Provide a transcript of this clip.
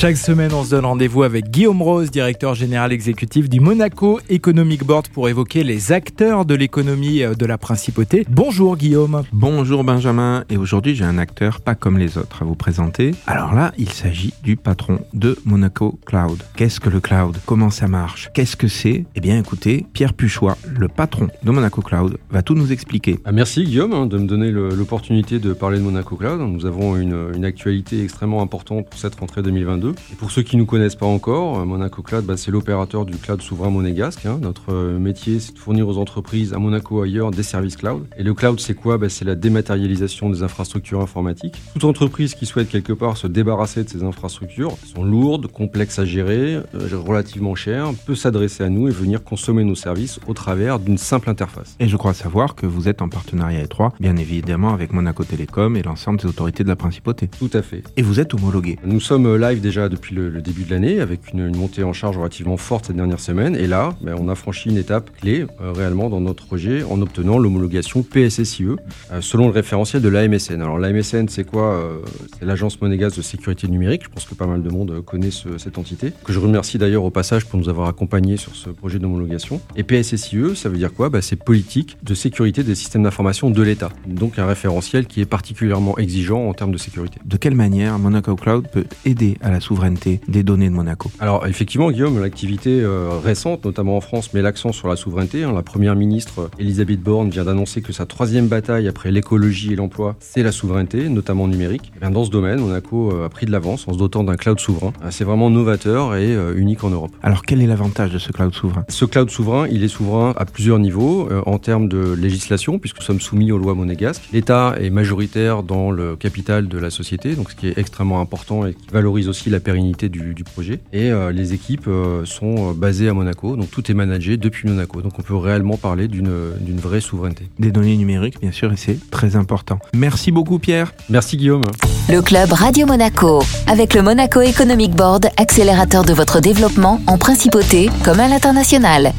Chaque semaine, on se donne rendez-vous avec Guillaume Rose, directeur général exécutif du Monaco Economic Board, pour évoquer les acteurs de l'économie euh, de la principauté. Bonjour Guillaume. Bonjour Benjamin, et aujourd'hui j'ai un acteur pas comme les autres à vous présenter. Alors là, il s'agit du patron de Monaco Cloud. Qu'est-ce que le cloud? Comment ça marche? Qu'est-ce que c'est? Eh bien écoutez, Pierre Puchois, le patron de Monaco Cloud, va tout nous expliquer. Ah, merci Guillaume hein, de me donner l'opportunité de parler de Monaco Cloud. Nous avons une, une actualité extrêmement importante pour cette rentrée 2022. Et pour ceux qui ne nous connaissent pas encore, euh, Monaco Cloud, bah, c'est l'opérateur du cloud souverain monégasque. hein. Notre euh, métier, c'est de fournir aux entreprises à Monaco ailleurs des services cloud. Et le cloud, c'est quoi? Bah, C'est la dématérialisation des infrastructures informatiques. Toute entreprise qui souhaite quelque part se débarrasser de ces infrastructures qui sont lourdes, complexes à gérer, euh, relativement chères, peut s'adresser à nous et venir consommer nos services au travers d'une simple interface. Et je crois savoir que vous êtes en partenariat étroit, bien évidemment, avec Monaco Télécom et l'ensemble des autorités de la principauté. Tout à fait. Et vous êtes homologué. Nous sommes live déjà depuis le, début de l'année avec une, montée en charge relativement forte cette dernière semaine. Et là, ben, on a franchi une étape clé euh, réellement dans notre projet en obtenant l'homologation PSSIE euh, selon le référentiel de l'AMSN. Alors l'AMSN, c'est quoi Euh, C'est l'Agence monégasque de sécurité numérique. Je pense que pas mal de monde connaît ce- cette entité. Que je remercie d'ailleurs au passage pour nous avoir accompagnés sur ce projet d'homologation. Et PSSIE, ça veut dire quoi? Ben, C'est politique de sécurité des systèmes d'information de l'État. Donc un référentiel qui est particulièrement exigeant en termes de sécurité. De quelle manière Monaco Cloud peut aider à la souveraineté des données de Monaco Alors effectivement, Guillaume, l'activité euh, récente, notamment en France, met l'accent sur la souveraineté. hein. La première ministre, Elisabeth Borne, vient d'annoncer que sa troisième bataille après l'écologie et l'emploi, c'est la souveraineté, notamment numérique. Et bien, dans ce domaine, Monaco euh, a pris de l'avance en se dotant d'un cloud souverain. Euh, C'est vraiment novateur et euh, unique en Europe. Alors quel est l'avantage de ce cloud souverain? Ce cloud souverain, il est souverain à plusieurs niveaux euh, en termes de législation, puisque nous sommes soumis aux lois monégasques. L'État est majoritaire dans le capital de la société, donc ce qui est extrêmement important et qui valorise aussi la pérennité du, du projet. Et euh, les équipes euh, sont euh, basées à Monaco, donc tout est managé depuis Monaco. Donc on peut réellement parler d'une d'une vraie souveraineté. Des données numériques, bien sûr, et c'est très important. Merci beaucoup Pierre. Merci Guillaume. Le club Radio Monaco. Avec le Monaco Economic Board, accélérateur de votre développement en principauté comme à l'international.